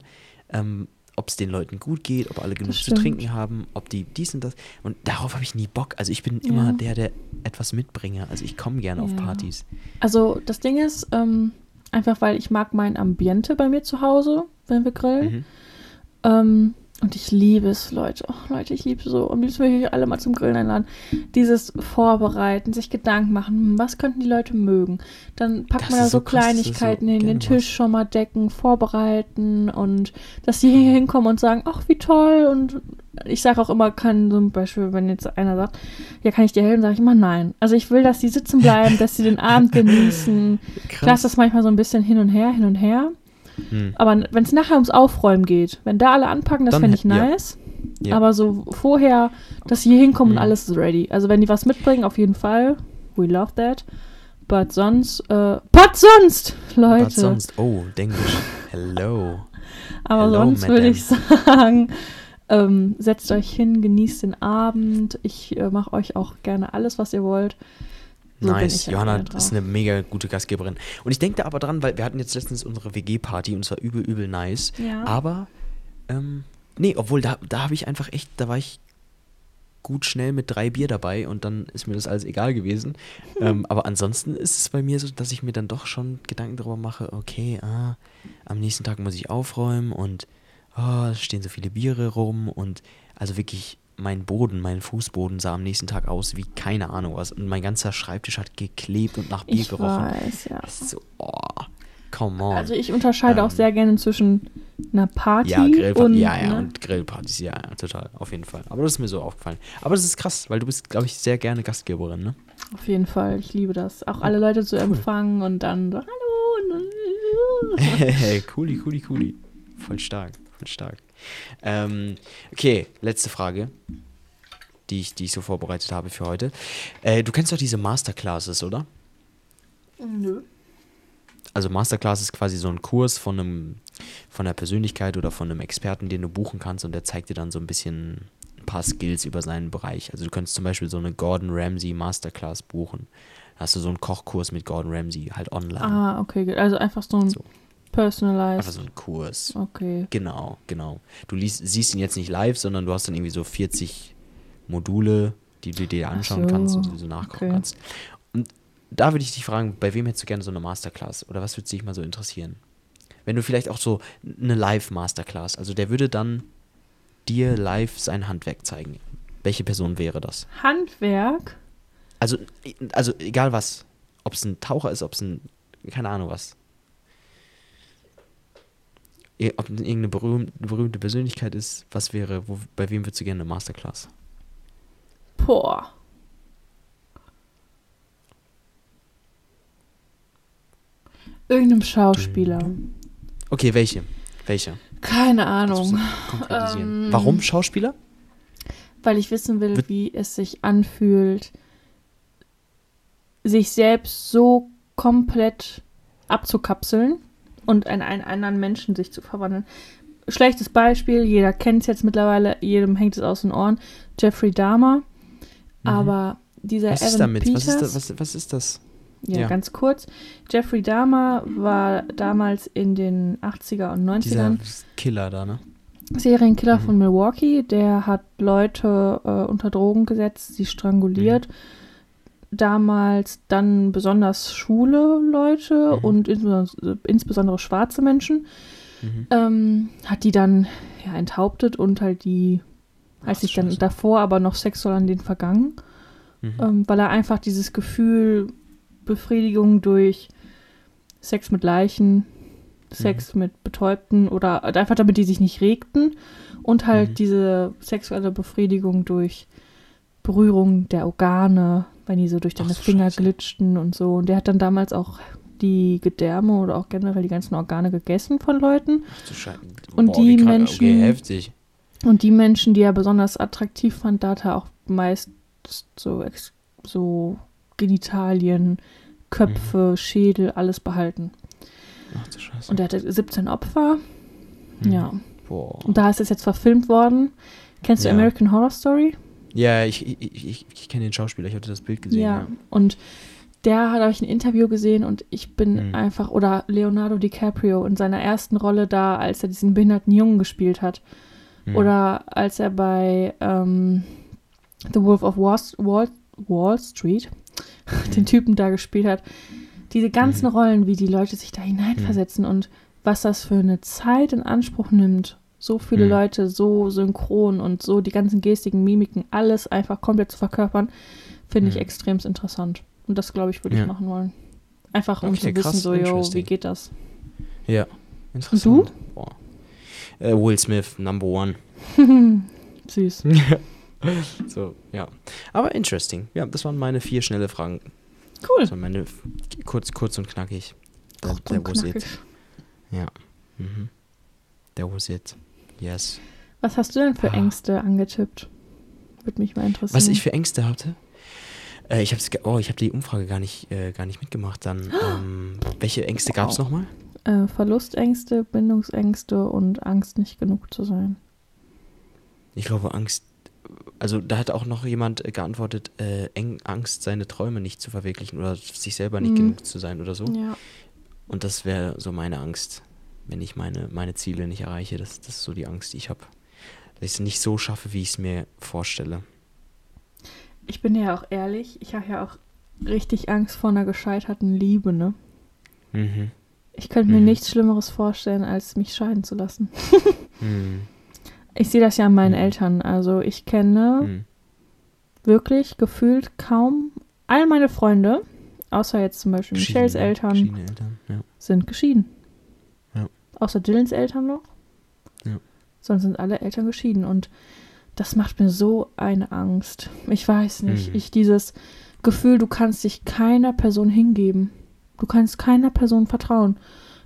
ähm, ob es den Leuten gut geht, ob alle genug zu trinken haben, ob die dies und das. Und darauf habe ich nie Bock. Also ich bin immer Ja. der, der etwas mitbringe. Also ich komme gerne auf Ja. Partys. Also das Ding ist, ähm, einfach weil ich mag mein Ambiente bei mir zu Hause, wenn wir grillen. Mhm. Ähm, und ich liebe es, Leute. Oh, Leute, ich liebe es so. Am liebsten würde ich euch alle mal zum Grillen einladen. Dieses Vorbereiten, sich Gedanken machen, hm, was könnten die Leute mögen. Dann packt Das man da so krass, du so Kleinigkeiten hin, den Tisch schon mal decken, vorbereiten und dass die hier hinkommen und sagen, ach, wie toll. Und ich sage auch immer, kann zum Beispiel, wenn jetzt einer sagt, ja, kann ich dir helfen, sage ich immer nein. Also ich will, dass die sitzen bleiben, dass sie den Abend genießen. Klar ist das manchmal so ein bisschen hin und her, hin und her. Hm. Aber wenn es nachher ums Aufräumen geht, wenn da alle anpacken, das fände ich hä- ja. nice. Ja. Aber so vorher, dass sie hier hinkommen Mhm. und alles ist ready. Also wenn die was mitbringen, auf jeden Fall. We love that. But sonst, äh, but sonst, Leute. Was sonst? Oh, Denglisch. Hello. Aber Hello, sonst würde ich sagen, ähm, setzt euch hin, genießt den Abend. Ich äh, mache euch auch gerne alles, was ihr wollt. So nice. Johanna ist eine mega gute Gastgeberin. Und ich denke da aber dran, weil wir hatten jetzt letztens unsere WG-Party und es war übel, übel nice. Ja. Aber, ähm, nee, obwohl da, da habe ich einfach echt, da war ich gut schnell mit drei Bier dabei und dann ist mir das alles egal gewesen. ähm, aber ansonsten ist es bei mir so, dass ich mir dann doch schon Gedanken darüber mache, okay, ah, am nächsten Tag muss ich aufräumen und oh, es stehen so viele Biere rum und also wirklich mein Boden, mein Fußboden sah am nächsten Tag aus wie keine Ahnung was und mein ganzer Schreibtisch hat geklebt und nach Bier ich gerochen. weiß, ja. Das ist so, oh, come on. Also ich unterscheide auch Ähm, sehr gerne zwischen einer Party Ja, und, ja, ja, ne? und Grillpartys, ja, ja, total, auf jeden Fall. Aber das ist mir so aufgefallen. Aber das ist krass, weil du bist, glaube ich, sehr gerne Gastgeberin, ne? Auf jeden Fall, ich liebe das. Auch alle Leute zu empfangen und dann so, hallo. Und, Hey, cooli, cooli, cooli. Voll stark. Stark. Ähm, okay, letzte Frage, die ich, die ich so vorbereitet habe für heute. Äh, du kennst doch diese Masterclasses, oder? Nö. Also Masterclass ist quasi so ein Kurs von einem von der Persönlichkeit oder von einem Experten, den du buchen kannst und der zeigt dir dann so ein bisschen ein paar Skills über seinen Bereich. Also du könntest zum Beispiel so eine Gordon Ramsay Masterclass buchen. Da hast du so einen Kochkurs mit Gordon Ramsay halt online. Ah, okay. Also einfach so ein So. Personalized. Einfach so ein Kurs. Okay. Genau, genau. Du liest, siehst ihn jetzt nicht live, sondern du hast dann irgendwie so 40 Module, die du dir anschauen so, kannst und so nachgucken okay. kannst. Und da würde ich dich fragen, bei wem hättest du gerne so eine Masterclass? Oder was würde dich mal so interessieren? Wenn du vielleicht auch so eine Live-Masterclass, also der würde dann dir live sein Handwerk zeigen. Welche Person wäre das? Handwerk. Also, also egal was. Ob es ein Taucher ist, ob es ein, keine Ahnung was. Ob irgendeine berühmte, berühmte Persönlichkeit ist, was wäre, wo, bei wem würdest du gerne eine Masterclass? Boah. Irgendeinem Schauspieler. Okay, welche? Welche? Keine Ahnung. Ähm, Warum Schauspieler? Weil ich wissen will, Wird- wie es sich anfühlt, sich selbst so komplett abzukapseln und in einen anderen Menschen sich zu verwandeln. Schlechtes Beispiel, jeder kennt es jetzt mittlerweile, jedem hängt es aus den Ohren. Jeffrey Dahmer. Aber dieser Mhm. Was Evan ist damit? Peters, Was ist, das, was, was ist das? ja, ja. ganz kurz. Jeffrey Dahmer war damals in den 80er und 90ern Dieser Killer da, ne? Serienkiller Mhm. von Milwaukee, der hat Leute äh, unter Drogen gesetzt, sie stranguliert. Mhm. Damals dann besonders schwule Leute Mhm. und insbesondere, insbesondere schwarze Menschen. Mhm. Ähm, hat die dann ja, enthauptet und halt die, hat sich dann Scheiße. davor aber noch sexuell an den vergangen, Mhm. ähm, weil er einfach dieses Gefühl Befriedigung durch Sex mit Leichen, Sex mit Betäubten oder einfach damit die sich nicht regten und halt Mhm. diese sexuelle Befriedigung durch Berührung der Organe, wenn die so durch deine Ach so, Finger Scheiße. glitschten und so. Und der hat dann damals auch die Gedärme oder auch generell die ganzen Organe gegessen von Leuten. Ach du Scheiße. Und Boah, die. Menschen- Okay, heftig. Und die Menschen, die er besonders attraktiv fand, da hat er auch meist so, so Genitalien, Köpfe, Schädel, alles behalten. Ach du Scheiße. Und er hatte 17 Opfer. Mhm. Ja. Boah. Und da ist es jetzt verfilmt worden. Kennst du Ja. American Horror Story? Ja, ich, ich, ich, ich kenne den Schauspieler, ich hatte das Bild gesehen. ja. Ja. Und der hat, habe ich ein Interview gesehen und ich bin Mhm. einfach, oder Leonardo DiCaprio in seiner ersten Rolle da, als er diesen behinderten Jungen gespielt hat. Mhm. Oder als er bei ähm, The Wolf of Wall, Wall, Wall Street den Typen da gespielt hat. Diese ganzen Mhm. Rollen, wie die Leute sich da hineinversetzen und was das für eine Zeit in Anspruch nimmt. So viele Mhm. Leute so synchron und so die ganzen Gestiken, Mimiken, alles einfach komplett zu verkörpern, finde ich Mhm. extrem interessant. Und das, glaube ich, würde ich Ja. machen wollen. Einfach um zu wissen, so, yo, wie geht das? Ja. Interessant. Und Boah. Äh, Will Smith, Number One. Süß. so, ja. Aber interesting. Ja, das waren meine vier schnelle Fragen. Cool. Das waren meine kurz, kurz und knackig. Kurz und knackig. Ja. Mhm. That was it. Yes. Was hast du denn für Ah. Ängste angetippt? Würde mich mal interessieren. Was ich für Ängste hatte? Äh, ich habe oh, ich habe die Umfrage gar nicht, äh, gar nicht mitgemacht. Dann, ähm, welche Ängste gab es nochmal? äh, Verlustängste, Bindungsängste und Angst, nicht genug zu sein. Ich glaube, Angst. Also, da hat auch noch jemand äh, geantwortet, äh, eng, Angst, seine Träume nicht zu verwirklichen oder sich selber nicht Mhm. genug zu sein oder so. Ja. Und das wäre so meine Angst, wenn ich meine, meine Ziele nicht erreiche. Das, das ist so die Angst, die ich habe. Dass ich es nicht so schaffe, wie ich es mir vorstelle. Ich bin ja auch ehrlich, ich habe ja auch richtig Angst vor einer gescheiterten Liebe, ne? Mhm. Ich könnte mir Mhm. nichts Schlimmeres vorstellen, als mich scheiden zu lassen. Mhm. Ich sehe das ja an meinen Mhm. Eltern. Also ich kenne Mhm. wirklich gefühlt kaum all meine Freunde, außer jetzt zum Beispiel Michelles Geschiedene- Eltern, Eltern, ja. sind geschieden. Außer Dylans Eltern noch. Ja. Sonst sind alle Eltern geschieden. Und das macht mir so eine Angst. Ich weiß nicht. Mhm. Ich dieses Gefühl, du kannst dich keiner Person hingeben. Du kannst keiner Person vertrauen.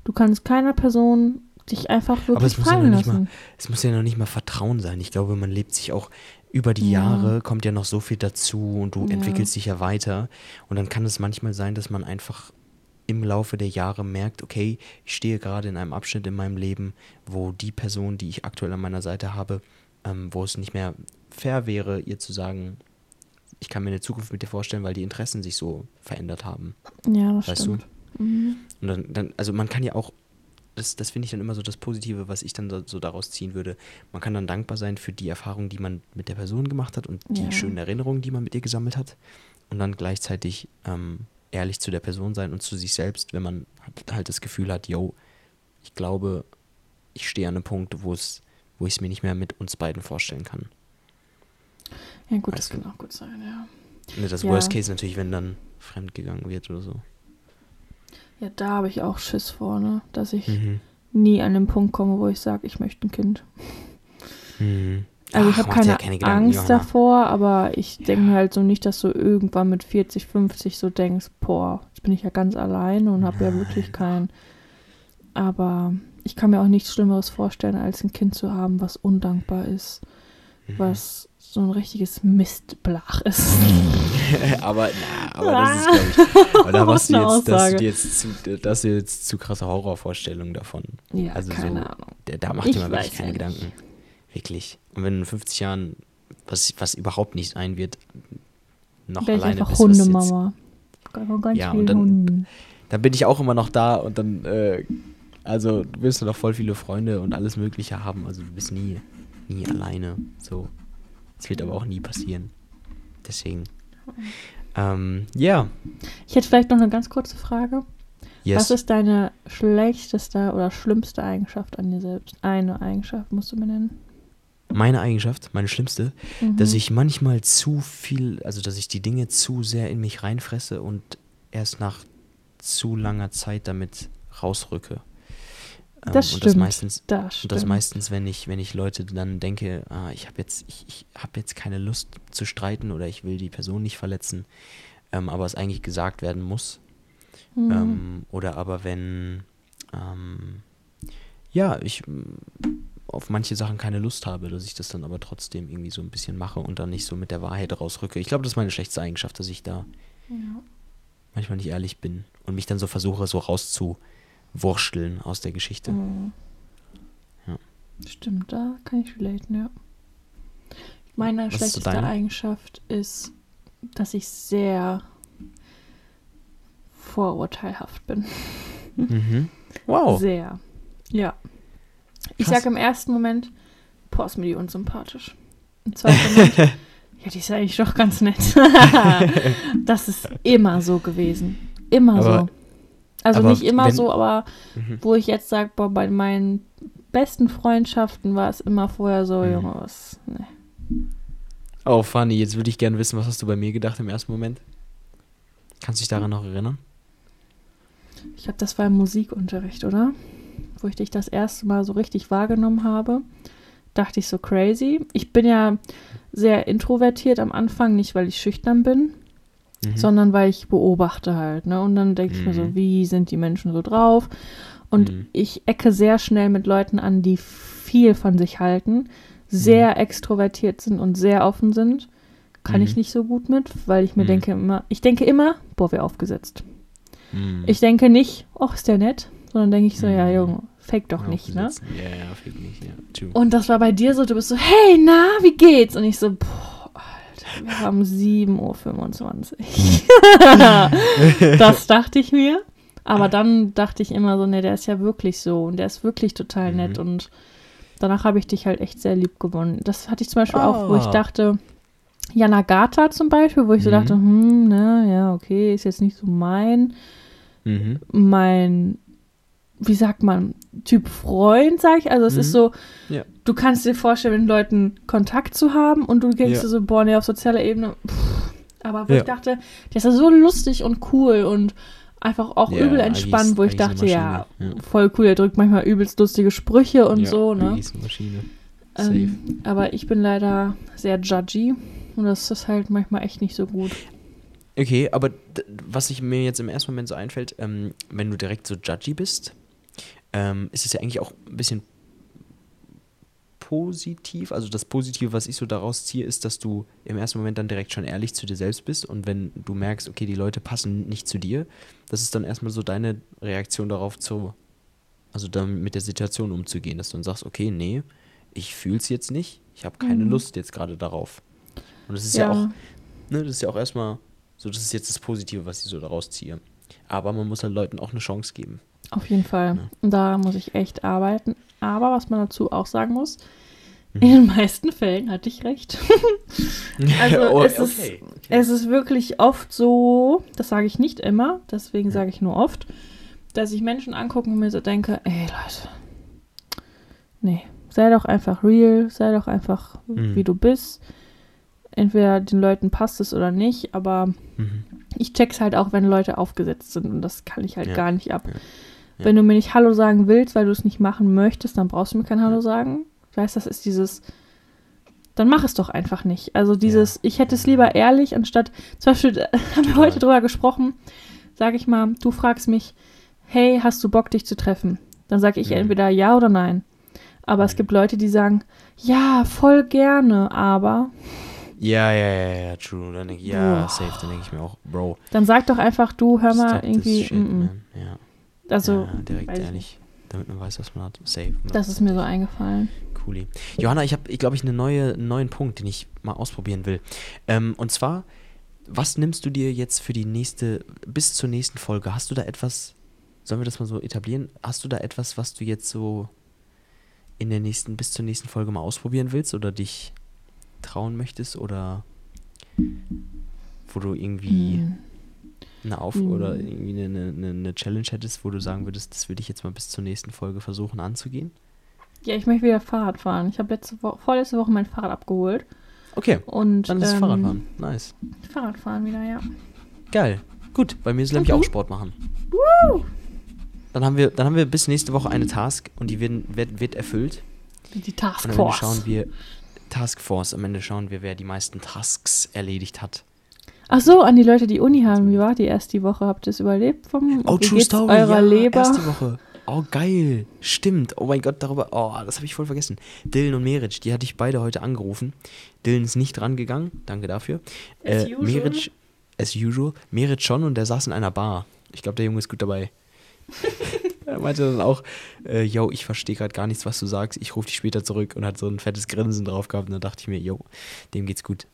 Du kannst keiner Person dich einfach Aber wirklich es muss, ja noch nicht mal, lassen. es muss ja noch nicht mal Vertrauen sein. Ich glaube, man lebt sich auch über die Ja. Jahre, kommt ja noch so viel dazu und du Ja. entwickelst dich ja weiter. Und dann kann es manchmal sein, dass man einfach im Laufe der Jahre merkt, okay, ich stehe gerade in einem Abschnitt in meinem Leben, wo die Person, die ich aktuell an meiner Seite habe, ähm, wo es nicht mehr fair wäre, ihr zu sagen, ich kann mir eine Zukunft mit dir vorstellen, weil die Interessen sich so verändert haben. Ja, das Weißt stimmt. Mhm. Und dann, dann, also man kann ja auch, das, das finde ich dann immer so das Positive, was ich dann so, so daraus ziehen würde. Man kann dann dankbar sein für die Erfahrung, die man mit der Person gemacht hat und die Ja. schönen Erinnerungen, die man mit ihr gesammelt hat. Und dann gleichzeitig ähm, ehrlich zu der Person sein und zu sich selbst, wenn man halt- das Gefühl hat, yo, ich glaube, ich stehe an einem Punkt, wo es, wo ich es mir nicht mehr mit uns beiden vorstellen kann. Ja, gut, das Weißt du. kann auch gut sein, ja. Und das Ja. Worst Case natürlich, wenn dann fremd gegangen wird oder so. Ja, da habe ich auch Schiss vor, ne? Dass ich Mhm. nie an den Punkt komme, wo ich sage, ich möchte ein Kind. Mhm. Also ich Ach, habe mach dir keine, ja keine Gedanken, Angst Johanna. davor, aber ich denke mir halt so nicht, dass du irgendwann mit 40, 50 so denkst, boah, jetzt bin ich ja ganz allein und habe ja wirklich keinen. Aber ich kann mir auch nichts Schlimmeres vorstellen, als ein Kind zu haben, was undankbar ist, Mhm. was so ein richtiges Mistblach ist. aber, na, aber das ist, glaube ich, aber da hast du jetzt, du jetzt zu, das sind jetzt zu krasse Horrorvorstellungen davon. ja, Also so- keine Ahnung. Da, da macht Ich man wirklich keine ja nicht. Gedanken. Wirklich. Und wenn in 50 Jahren, was, was überhaupt nicht sein wird, noch Wäre ich alleine einfach bist, Hundemama. Ganz Ja, und dann- Hunden. dann bin ich auch immer noch da und dann, äh, also du wirst noch voll viele Freunde und alles Mögliche haben. Also du bist nie, nie alleine. So. Das wird aber auch nie passieren. Deswegen. Ähm, ja. Ich hätte vielleicht noch eine ganz kurze Frage. Yes. Was ist deine schlechteste oder schlimmste Eigenschaft an dir selbst? Eine Eigenschaft musst du mir nennen. Meine Eigenschaft, meine schlimmste, Mhm. dass ich manchmal zu viel, also dass ich die Dinge zu sehr in mich reinfresse und erst nach zu langer Zeit damit rausrücke. Ähm, Das und das stimmt. meistens, Das und das meistens, wenn ich, wenn ich Leute dann denke, ah, ich habe jetzt, ich, ich habe jetzt keine Lust zu streiten oder ich will die Person nicht verletzen, ähm, aber es eigentlich gesagt werden muss. Mhm. Ähm, oder aber wenn, ähm, ja, ich auf manche Sachen keine Lust habe, dass ich das dann aber trotzdem irgendwie so ein bisschen mache und dann nicht so mit der Wahrheit rausrücke. Ich glaube, das ist meine schlechteste Eigenschaft, dass ich da ja. manchmal nicht ehrlich bin und mich dann so versuche, so rauszuwurschteln aus der Geschichte. Mhm. Ja. Stimmt, da kann ich relaten, ja. Meine Was ist schlechteste deine? Eigenschaft ist, dass ich sehr vorurteilhaft bin. Mhm. Wow. Sehr. Ja. Ich sage im ersten Moment, boah, ist mir die unsympathisch. Im zweiten Moment, ja, die ist eigentlich doch ganz nett. das ist immer so gewesen. Immer Aber- so. Also nicht immer wenn- so, aber Mhm. wo ich jetzt sage, boah, bei meinen besten Freundschaften war es immer vorher so, Mhm. Junge, was, ne. Oh, Fanny, jetzt würde ich gerne wissen, was hast du bei mir gedacht im ersten Moment? Kannst du dich daran noch erinnern? Ich glaube, das war im Musikunterricht, oder? Wo ich dich das erste Mal so richtig wahrgenommen habe. Dachte ich so crazy. Ich bin ja sehr introvertiert am Anfang, nicht weil ich schüchtern bin, Mhm. sondern weil ich beobachte halt. Ne? Und dann denke ich mir so, Mhm. wie sind die Menschen so drauf? Und Mhm. ich ecke sehr schnell mit Leuten an, die viel von sich halten, sehr Mhm. extrovertiert sind und sehr offen sind. Kann ich Mhm. nicht so gut mit, weil ich mir Mhm. denke immer, ich denke immer, boah, wer aufgesetzt. Mhm. Ich denke nicht, ach, ist der nett, sondern denke ich so, ja, Mhm. Junge, fake doch nicht, ne? Ja, ja, fake nicht, ja. True. Und das war bei dir so, du bist so, hey, na, wie geht's? Und ich so, boah, Alter, wir haben 7.25 Uhr. das dachte ich mir. Aber dann dachte ich immer so, nee, der ist ja wirklich so und der ist wirklich total Mhm. nett und danach habe ich dich halt echt sehr lieb gewonnen. Das hatte ich zum Beispiel auch, wo ich Ah. dachte, Jana Gata zum Beispiel, wo ich so Mhm. dachte, hm, ne, ja, okay, ist jetzt nicht so mein Mhm. mein, wie sagt man, Typ Freund, sag ich. Also es Mhm. ist so, Ja. du kannst dir vorstellen, mit Leuten Kontakt zu haben und du denkst Ja. dir so, boah, nee, auf sozialer Ebene, pff. aber wo Ja. ich dachte, der ist ja so lustig und cool und einfach auch übel entspannt, ist- wo ich dachte, ja, voll cool, er drückt manchmal übelst lustige Sprüche und so, ne? Ähm, aber ich bin leider sehr judgy und das ist halt manchmal echt nicht so gut. Okay, aber was sich mir jetzt im ersten Moment so einfällt, ähm, wenn du direkt so judgy bist, ähm, ist es ja eigentlich auch ein bisschen positiv. Also das Positive, was ich so daraus ziehe, ist, dass du im ersten Moment dann direkt schon ehrlich zu dir selbst bist und wenn du merkst, okay, die Leute passen nicht zu dir, das ist dann erstmal so deine Reaktion darauf zu, also dann mit der Situation umzugehen, dass du dann sagst, okay, nee, ich fühle es jetzt nicht, ich habe keine Mhm. Lust jetzt gerade darauf. Und das ist ja, Ja. auch, ne, das ist ja auch erstmal, so das ist jetzt das Positive, was ich so daraus ziehe. Aber man muss halt Leuten auch eine Chance geben. Auf jeden Fall. Ja. Und da muss ich echt arbeiten. Aber was man dazu auch sagen muss, Mhm. in den meisten Fällen hatte ich recht. Also Oh, es, ist, okay, okay. es ist wirklich oft so, das sage ich nicht immer, deswegen sage ich nur oft, dass ich Menschen angucke und mir so denke, ey Leute, nee, sei doch einfach real, sei doch einfach Mhm. wie du bist. Entweder den Leuten passt es oder nicht, aber Mhm. ich check's halt auch, wenn Leute aufgesetzt sind und das kann ich halt Ja. gar nicht ab. Ja. Ja. Wenn du mir nicht Hallo sagen willst, weil du es nicht machen möchtest, dann brauchst du mir kein Hallo sagen. Ich weiß, das ist dieses, dann mach es doch einfach nicht. Also dieses, ich hätte es lieber ehrlich, anstatt, zum Beispiel haben wir heute drüber gesprochen, sage ich mal, du fragst mich, hey, hast du Bock, dich zu treffen? Dann sage ich Mhm. entweder ja oder nein. Aber es Mhm. gibt Leute, die sagen, ja, voll gerne, aber Ja, ja, ja, ja, true. Dann denke ich, ja, Boah. safe. Dann denke ich mir auch, Bro. dann sag doch einfach, du, hör mal, irgendwie, shit, mm, mm. Ja, also, ja, direkt ehrlich. Damit man weiß, was man hat. Safe. das ist mir so eingefallen. Cooli. Johanna, ich habe, ich glaube ich, eine neue, einen neuen Punkt, den ich mal ausprobieren will. Ähm, und zwar, was nimmst du dir jetzt für die nächste, bis zur nächsten Folge? Hast du da etwas, sollen wir das mal so etablieren? Hast du da etwas, was du jetzt so in der nächsten, bis zur nächsten Folge mal ausprobieren willst oder dich trauen möchtest oder wo du irgendwie Mm. Eine Auf- Mhm. oder irgendwie eine, eine, eine Challenge hättest, wo du sagen würdest, das würde ich jetzt mal bis zur nächsten Folge versuchen anzugehen? Ja, ich möchte wieder Fahrrad fahren. Ich habe letzte Woche, vorletzte Woche mein Fahrrad abgeholt. Okay, Und dann ist ähm, Fahrradfahren. Nice. Fahrradfahren wieder, ja. Geil. Gut, bei mir ist nämlich Und auch? Sport machen. Dann haben wir, dann haben wir bis nächste Woche eine Task und die werden, wird, wird erfüllt. Die Und am Ende Taskforce. schauen wir Taskforce. Am Ende schauen wir, wer die meisten Tasks erledigt hat. Ach so, an die Leute, die Uni haben. Wie war die erst die Woche? Habt ihr es überlebt? Vom, Oh, True Story. eurer ja, Leber? erste Woche. Oh, geil. Stimmt. Oh mein Gott, darüber. Oh, das habe ich voll vergessen. Dylan und Meric, die hatte ich beide heute angerufen. Dylan ist nicht rangegangen. Danke dafür. As Äh, usual. Meric, as usual. Meric schon und der saß in einer Bar. Ich glaube, der Junge ist gut dabei. er meinte dann auch, äh, yo, ich verstehe gerade gar nichts, was du sagst. Ich rufe dich später zurück und hat so ein fettes Grinsen drauf gehabt. Und dann dachte ich mir, yo, dem geht's gut.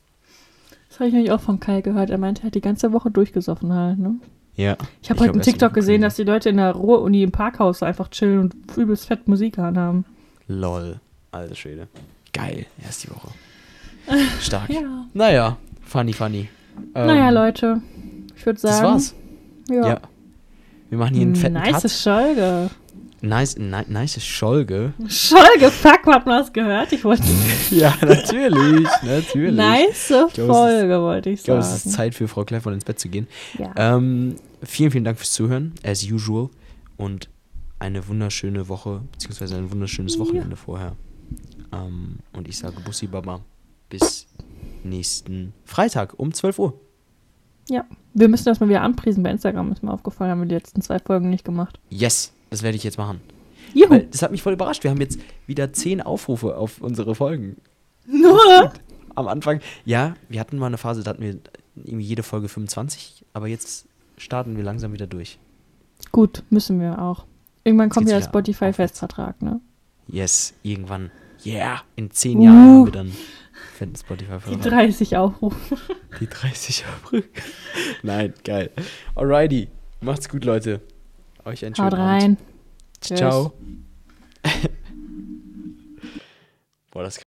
Habe ich nämlich auch von Kai gehört. Er meinte, er hat die ganze Woche durchgesoffen halt, ne? Ja. Ich habe heute einen TikTok gesehen, dass die Leute in der Ruhr-Uni im Parkhaus einfach chillen und übelst fett Musik anhaben. Lol. Alter Schwede. Geil. Erst die Woche. Stark. Ja. Naja, funny, funny. Ähm, naja, Leute. Ich würde sagen. Das war's. Ja. Ja. Wir machen hier einen fetten nice Cut. Scholge. Nice, ni nice Scholge. Scholge, fuck, hat man das gehört? Ich wollte. ja, natürlich, natürlich. nice glaube, es ist- Folge, wollte ich Ich glaube, sagen. es ist Zeit für Frau Kleffmann ins Bett zu gehen. ja. Ähm, vielen, vielen Dank fürs Zuhören, as usual. Und eine wunderschöne Woche, beziehungsweise ein wunderschönes Wochenende vorher. Ähm, und ich sage Bussi Baba. Bis nächsten Freitag um 12 Uhr. ja. Wir müssen das mal wieder anpriesen bei Instagram, ist mir aufgefallen, haben wir die letzten zwei Folgen nicht gemacht. Yes, das werde ich jetzt machen. Juhu. Weil das hat mich voll überrascht. Wir haben jetzt wieder 10 Aufrufe auf unsere Folgen. Nur. Am Anfang, ja, wir hatten mal eine Phase, da hatten wir irgendwie jede Folge 25, aber jetzt starten wir langsam wieder durch. Gut, müssen wir auch. Irgendwann kommt ja aufwärts. Spotify-Festvertrag, ne? Yes, irgendwann. Yeah, in 10 Uh. Jahren haben wir dann fetten spotify Die 30 Aufrufe. Die 30 April. Nein, geil. Alrighty. Macht's gut, Leute. Euch einen schönen Haut Abend. rein. Ciao. Boah, das